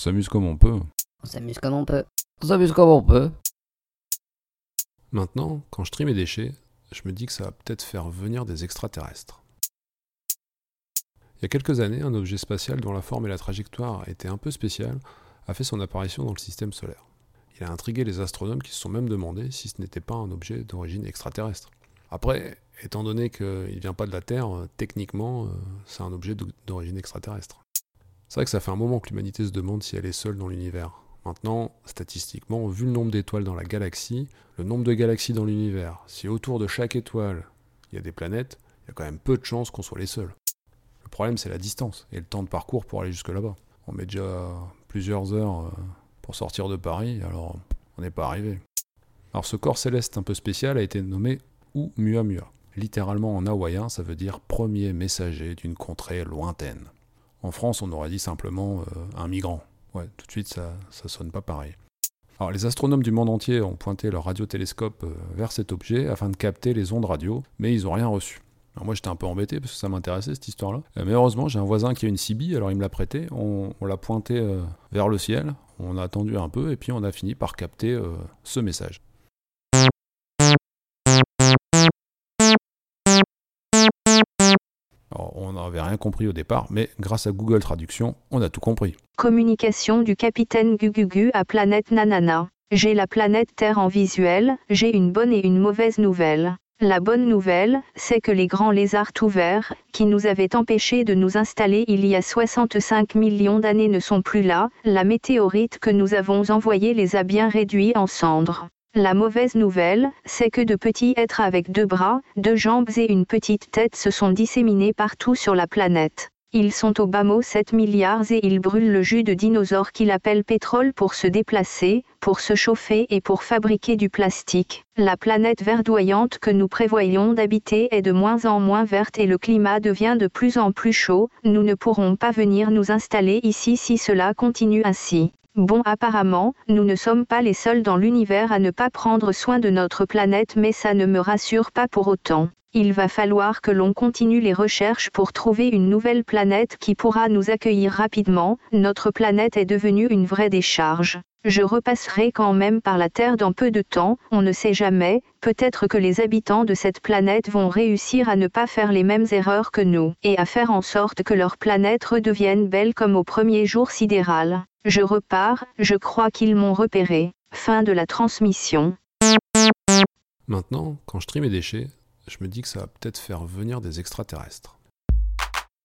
s'amuse comme on peut. On s'amuse comme on peut. On s'amuse comme on peut. Maintenant, quand je trie mes déchets, je me dis que ça va peut-être faire venir des extraterrestres. Il y a quelques années, un objet spatial dont la forme et la trajectoire étaient un peu spéciales a fait son apparition dans le système solaire. Il a intrigué les astronomes qui se sont même demandé si ce n'était pas un objet d'origine extraterrestre. Après, étant donné qu'il ne vient pas de la Terre, euh, techniquement, euh, c'est un objet d'origine extraterrestre. C'est vrai que ça fait un moment que l'humanité se demande si elle est seule dans l'univers. Maintenant, statistiquement, vu le nombre d'étoiles dans la galaxie, le nombre de galaxies dans l'univers, si autour de chaque étoile il y a des planètes, il y a quand même peu de chances qu'on soit les seuls. Le problème, c'est la distance et le temps de parcours pour aller jusque là-bas. On met déjà plusieurs heures euh, pour sortir de Paris, alors on n'est pas arrivé. Alors ce corps céleste un peu spécial a été nommé Oumuamua. Littéralement en hawaïen, ça veut dire premier messager d'une contrée lointaine. En France, on aurait dit simplement euh, un migrant. Ouais, tout de suite, ça, ça sonne pas pareil. Alors, les astronomes du monde entier ont pointé leur radiotélescope euh, vers cet objet afin de capter les ondes radio, mais ils n'ont rien reçu. Alors moi j'étais un peu embêté parce que ça m'intéressait cette histoire-là. Euh, mais heureusement j'ai un voisin qui a une CB, alors il me l'a prêté, on, l'a pointé vers le ciel, on a attendu un peu et puis on a fini par capter ce message. Rien compris au départ, mais grâce à Google Traduction, on a tout compris. Communication du capitaine Gugugu à Planète Nanana. J'ai la planète Terre en visuel, j'ai une bonne et une mauvaise nouvelle. La bonne nouvelle, c'est que les grands lézards tout verts, qui nous avaient empêchés de nous installer il y a 65 millions d'années ne sont plus là, la météorite que nous avons envoyée les a bien réduits en cendres. La mauvaise nouvelle, c'est que de petits êtres avec deux bras, deux jambes et une petite tête se sont disséminés partout sur la planète. Ils sont au bas mot 7 milliards et ils brûlent le jus de dinosaures qu'il appelle pétrole pour se déplacer, pour se chauffer et pour fabriquer du plastique. La planète verdoyante que nous prévoyons d'habiter est de moins en moins verte et le climat devient de plus en plus chaud. Nous ne pourrons pas venir nous installer ici si cela continue ainsi. Bon apparemment, nous ne sommes pas les seuls dans l'univers à ne pas prendre soin de notre planète mais ça ne me rassure pas pour autant. Il va falloir que l'on continue les recherches pour trouver une nouvelle planète qui pourra nous accueillir rapidement. Notre planète est devenue une vraie décharge. Je repasserai quand même par la Terre dans peu de temps, on ne sait jamais, peut-être que les habitants de cette planète vont réussir à ne pas faire les mêmes erreurs que nous, et à faire en sorte que leur planète redevienne belle comme au premier jour sidéral. Je repars, je crois qu'ils m'ont repéré. Fin de la transmission. Maintenant, quand je trie mes déchets, je me dis que ça va peut-être faire venir des extraterrestres.